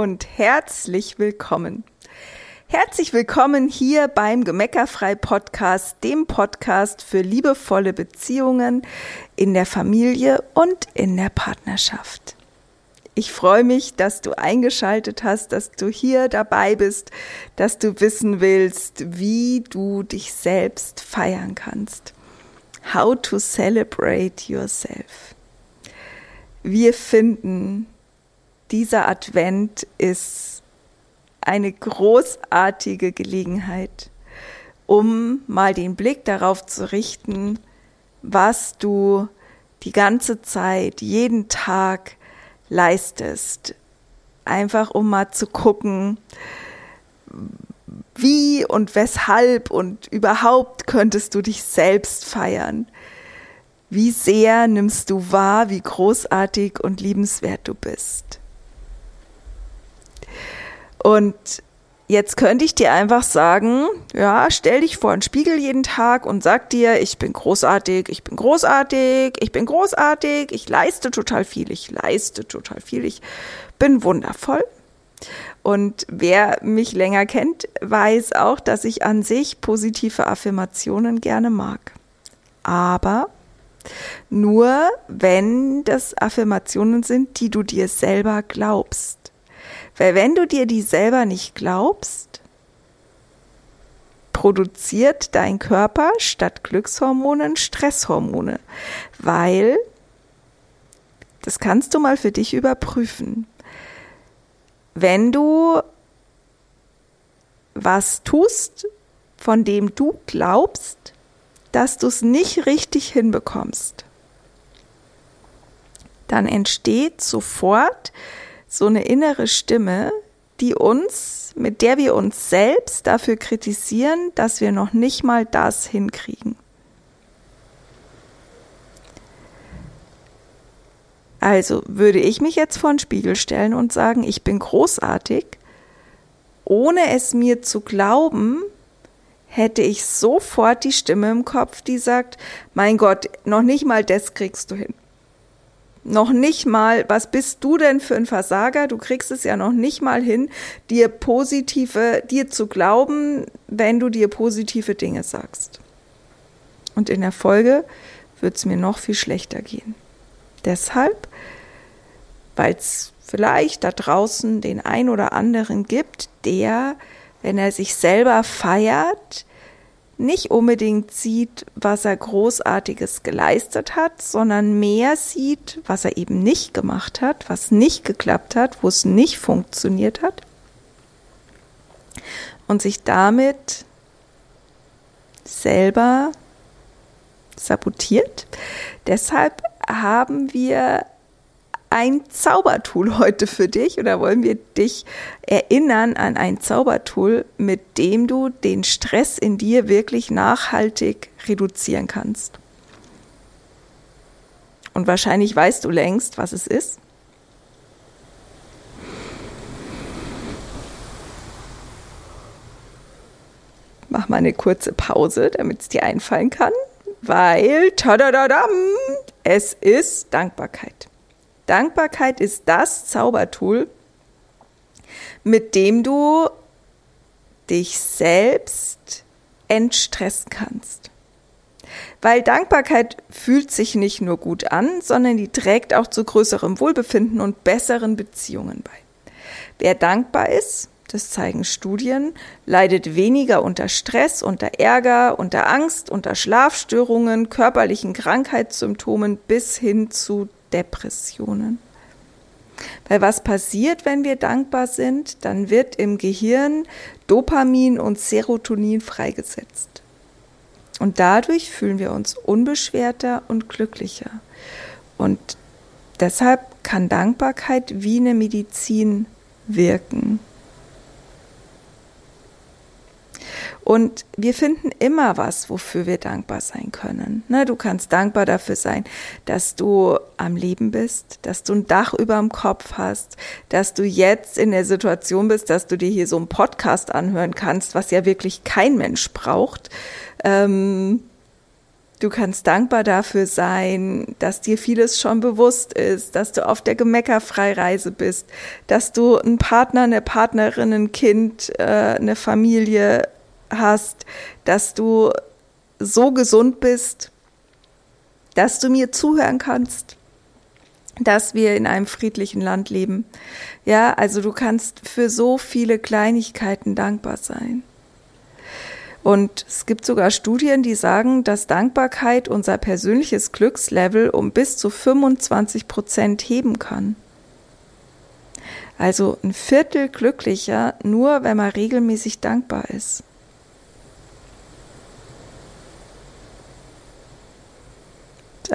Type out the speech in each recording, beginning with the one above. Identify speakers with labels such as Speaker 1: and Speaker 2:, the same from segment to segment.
Speaker 1: und herzlich willkommen. Herzlich willkommen hier beim Gemeckerfrei Podcast, dem Podcast für liebevolle Beziehungen in der Familie und in der Partnerschaft. Ich freue mich, dass du eingeschaltet hast, dass du hier dabei bist, dass du wissen willst, wie du dich selbst feiern kannst. How to celebrate yourself. Wir finden, dieser Advent ist eine großartige Gelegenheit, um mal den Blick darauf zu richten, was du die ganze Zeit, jeden Tag leistest. Einfach um mal zu gucken, wie und weshalb und überhaupt könntest du dich selbst feiern. Wie sehr nimmst du wahr, wie großartig und liebenswert du bist. Und jetzt könnte ich dir einfach sagen, ja, stell dich vor einen Spiegel jeden Tag und sag dir, ich bin großartig, ich bin großartig, ich bin großartig, ich leiste total viel, ich leiste total viel, ich bin wundervoll. Und wer mich länger kennt, weiß auch, dass ich an sich positive Affirmationen gerne mag. Aber nur wenn das Affirmationen sind, die du dir selber glaubst. Weil wenn du dir die selber nicht glaubst, produziert dein Körper statt Glückshormonen Stresshormone, weil das kannst du mal für dich überprüfen. Wenn du was tust, von dem du glaubst, dass du es nicht richtig hinbekommst, dann entsteht sofort so eine innere Stimme, die uns, mit der wir uns selbst dafür kritisieren, dass wir noch nicht mal das hinkriegen. Also würde ich mich jetzt vor den Spiegel stellen und sagen, ich bin großartig, ohne es mir zu glauben, hätte ich sofort die Stimme im Kopf, die sagt, mein Gott, noch nicht mal das kriegst du hin. Noch nicht mal, was bist du denn für ein Versager? Du kriegst es ja noch nicht mal hin, dir positive, dir zu glauben, wenn du dir positive Dinge sagst. Und in der Folge wird es mir noch viel schlechter gehen. Deshalb, weil es vielleicht da draußen den ein oder anderen gibt, der wenn er sich selber feiert, nicht unbedingt sieht, was er großartiges geleistet hat, sondern mehr sieht, was er eben nicht gemacht hat, was nicht geklappt hat, wo es nicht funktioniert hat und sich damit selber sabotiert. Deshalb haben wir ein Zaubertool heute für dich oder wollen wir dich erinnern an ein Zaubertool, mit dem du den Stress in dir wirklich nachhaltig reduzieren kannst. Und wahrscheinlich weißt du längst, was es ist. Mach mal eine kurze Pause, damit es dir einfallen kann, weil, tadadadam, es ist Dankbarkeit. Dankbarkeit ist das Zaubertool, mit dem du dich selbst entstressen kannst. Weil Dankbarkeit fühlt sich nicht nur gut an, sondern die trägt auch zu größerem Wohlbefinden und besseren Beziehungen bei. Wer dankbar ist, das zeigen Studien, leidet weniger unter Stress, unter Ärger, unter Angst, unter Schlafstörungen, körperlichen Krankheitssymptomen bis hin zu Depressionen. Weil was passiert, wenn wir dankbar sind? Dann wird im Gehirn Dopamin und Serotonin freigesetzt. Und dadurch fühlen wir uns unbeschwerter und glücklicher. Und deshalb kann Dankbarkeit wie eine Medizin wirken. Und wir finden immer was, wofür wir dankbar sein können. Ne, du kannst dankbar dafür sein, dass du am Leben bist, dass du ein Dach über dem Kopf hast, dass du jetzt in der Situation bist, dass du dir hier so einen Podcast anhören kannst, was ja wirklich kein Mensch braucht. Ähm, Du kannst dankbar dafür sein, dass dir vieles schon bewusst ist, dass du auf der Gemeckerfreireise bist, dass du einen Partner, eine Partnerin, ein Kind, äh, eine Familie hast, dass du so gesund bist, dass du mir zuhören kannst, dass wir in einem friedlichen Land leben. Ja, also du kannst für so viele Kleinigkeiten dankbar sein. Und es gibt sogar Studien, die sagen, dass Dankbarkeit unser persönliches Glückslevel um bis zu 25 Prozent heben kann. Also ein Viertel glücklicher, nur wenn man regelmäßig dankbar ist.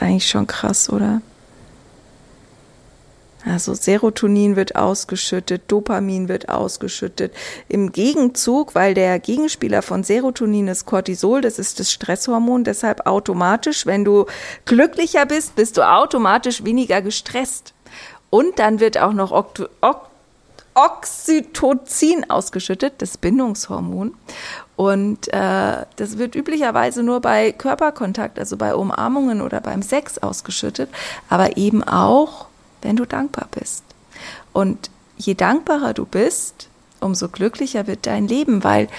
Speaker 1: Eigentlich schon krass, oder? Also Serotonin wird ausgeschüttet, Dopamin wird ausgeschüttet. Im Gegenzug, weil der Gegenspieler von Serotonin ist Cortisol, das ist das Stresshormon, deshalb automatisch, wenn du glücklicher bist, bist du automatisch weniger gestresst. Und dann wird auch noch Oct Oxytocin ausgeschüttet, das Bindungshormon. Und äh, das wird üblicherweise nur bei Körperkontakt, also bei Umarmungen oder beim Sex ausgeschüttet, aber eben auch wenn du dankbar bist. Und je dankbarer du bist, umso glücklicher wird dein Leben, weil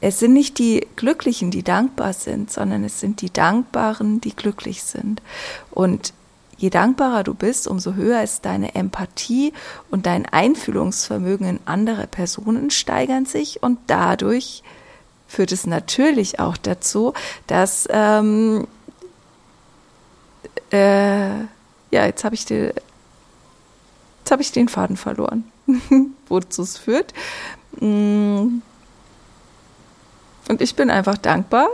Speaker 1: es sind nicht die Glücklichen, die dankbar sind, sondern es sind die Dankbaren, die glücklich sind. Und je dankbarer du bist, umso höher ist deine Empathie und dein Einfühlungsvermögen in andere Personen steigern sich und dadurch führt es natürlich auch dazu, dass ähm, äh, ja, jetzt habe ich den, jetzt habe ich den Faden verloren, wozu es führt. Mm. Und ich bin einfach dankbar,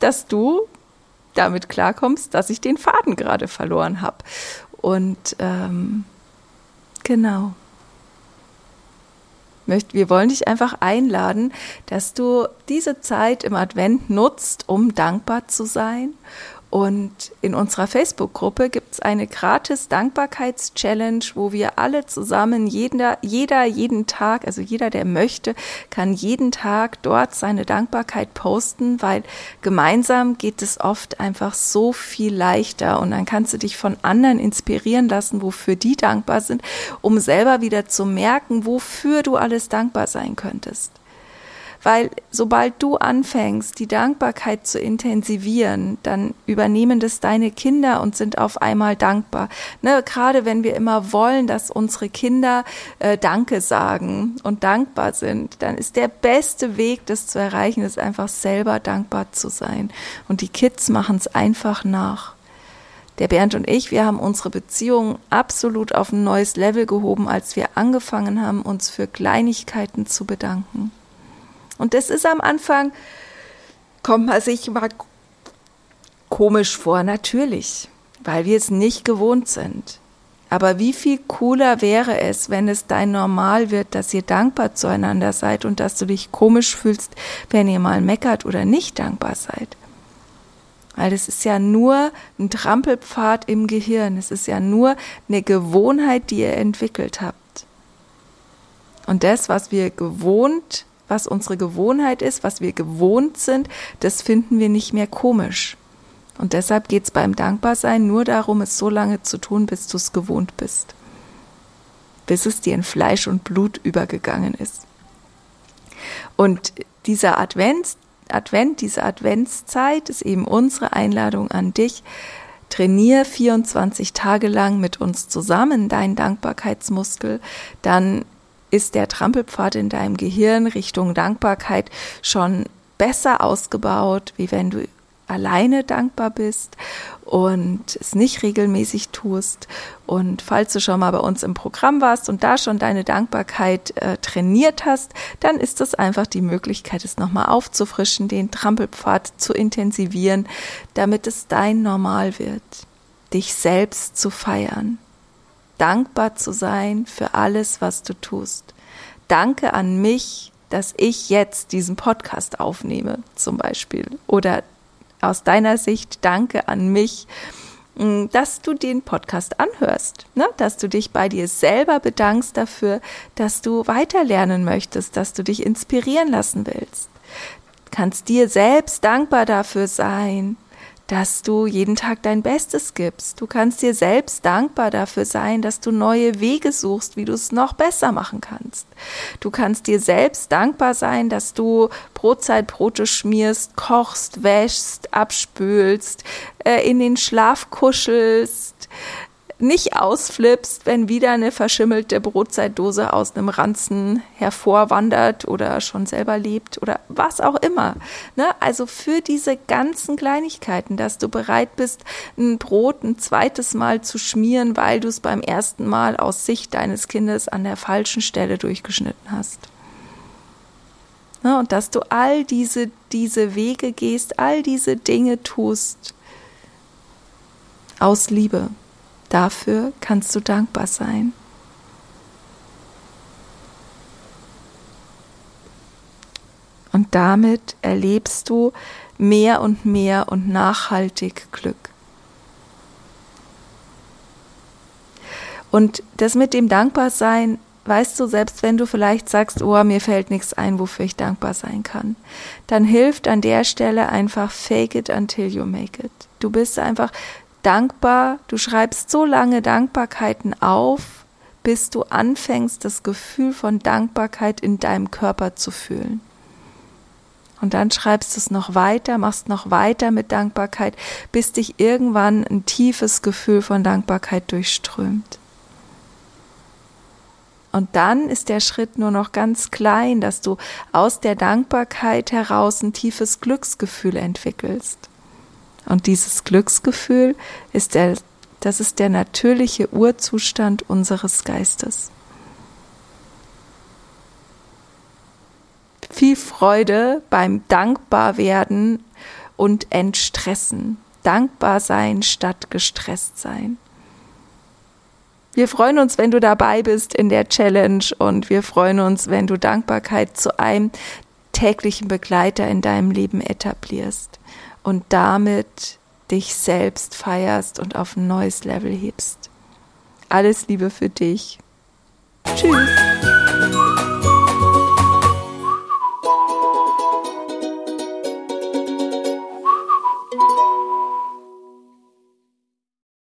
Speaker 1: dass du damit klarkommst, dass ich den Faden gerade verloren habe. Und ähm, genau. Wir wollen dich einfach einladen, dass du diese Zeit im Advent nutzt, um dankbar zu sein und in unserer Facebook-Gruppe gibt es eine gratis Dankbarkeits-Challenge, wo wir alle zusammen, jeder, jeder, jeden Tag, also jeder, der möchte, kann jeden Tag dort seine Dankbarkeit posten, weil gemeinsam geht es oft einfach so viel leichter und dann kannst du dich von anderen inspirieren lassen, wofür die dankbar sind, um selber wieder zu merken, wofür du alles dankbar sein könntest. Weil sobald du anfängst, die Dankbarkeit zu intensivieren, dann übernehmen das deine Kinder und sind auf einmal dankbar. Ne, gerade wenn wir immer wollen, dass unsere Kinder äh, Danke sagen und dankbar sind, dann ist der beste Weg, das zu erreichen, ist einfach selber dankbar zu sein. Und die Kids machen es einfach nach. Der Bernd und ich, wir haben unsere Beziehung absolut auf ein neues Level gehoben, als wir angefangen haben, uns für Kleinigkeiten zu bedanken. Und das ist am Anfang, kommt man sich mal komisch vor, natürlich, weil wir es nicht gewohnt sind. Aber wie viel cooler wäre es, wenn es dein Normal wird, dass ihr dankbar zueinander seid und dass du dich komisch fühlst, wenn ihr mal meckert oder nicht dankbar seid. Weil es ist ja nur ein Trampelpfad im Gehirn. Es ist ja nur eine Gewohnheit, die ihr entwickelt habt. Und das, was wir gewohnt was unsere Gewohnheit ist, was wir gewohnt sind, das finden wir nicht mehr komisch. Und deshalb geht es beim Dankbarsein nur darum, es so lange zu tun, bis du es gewohnt bist. Bis es dir in Fleisch und Blut übergegangen ist. Und dieser Advent, Advent, diese Adventszeit ist eben unsere Einladung an dich. Trainier 24 Tage lang mit uns zusammen deinen Dankbarkeitsmuskel, dann ist der Trampelpfad in deinem Gehirn Richtung Dankbarkeit schon besser ausgebaut, wie wenn du alleine dankbar bist und es nicht regelmäßig tust. Und falls du schon mal bei uns im Programm warst und da schon deine Dankbarkeit äh, trainiert hast, dann ist das einfach die Möglichkeit, es nochmal aufzufrischen, den Trampelpfad zu intensivieren, damit es dein Normal wird, dich selbst zu feiern dankbar zu sein für alles, was du tust. Danke an mich, dass ich jetzt diesen Podcast aufnehme, zum Beispiel. Oder aus deiner Sicht danke an mich, mm, dass du den Podcast anhörst, ne? dass du dich bei dir selber bedankst dafür, dass du weiterlernen möchtest, dass du dich inspirieren lassen willst. kannst dir selbst dankbar dafür sein, dass du jeden Tag dein Bestes gibst. Du kannst dir selbst dankbar dafür sein, dass du neue Wege suchst, wie du es noch besser machen kannst. Du kannst dir selbst dankbar sein, dass du Brotzeitbrote schmierst, kochst, wäschst, abspülst, äh, in den Schlaf kuschelst, nicht ausflippst, wenn wieder eine verschimmelte Brotzeitdose aus einem Ranzen hervorwandert oder schon selber lebt oder was auch immer. Ne? Also für diese ganzen Kleinigkeiten, dass du bereit bist, ein Brot ein zweites Mal zu schmieren, weil du es beim ersten Mal aus Sicht deines Kindes an der falschen Stelle durchgeschnitten hast. Ne? Und dass du all diese, diese Wege gehst, all diese Dinge tust aus Liebe. Dafür kannst du dankbar sein. Und damit erlebst du mehr und mehr und nachhaltig Glück. Und das mit dem Dankbarsein, weißt du, selbst wenn du vielleicht sagst, oh, mir fällt nichts ein, wofür ich dankbar sein kann, dann hilft an der Stelle einfach fake it until you make it. Du bist einfach dankbar, du schreibst so lange Dankbarkeiten auf, bis du anfängst, das Gefühl von Dankbarkeit in deinem Körper zu fühlen. Und dann schreibst du es noch weiter, machst noch weiter mit Dankbarkeit, bis dich irgendwann ein tiefes Gefühl von Dankbarkeit durchströmt. Und dann ist der Schritt nur noch ganz klein, dass du aus der Dankbarkeit heraus ein tiefes Glücksgefühl entwickelst. Und dieses Glücksgefühl ist der, das ist der natürliche Urzustand unseres Geistes. Viel Freude beim Dankbarwerden und Entstressen. Dankbar sein statt gestresst sein. Wir freuen uns, wenn du dabei bist in der Challenge und wir freuen uns, wenn du Dankbarkeit zu einem täglichen Begleiter in deinem Leben etablierst und damit dich selbst feierst und auf ein neues Level hebst. Alles Liebe für dich. Tschüss.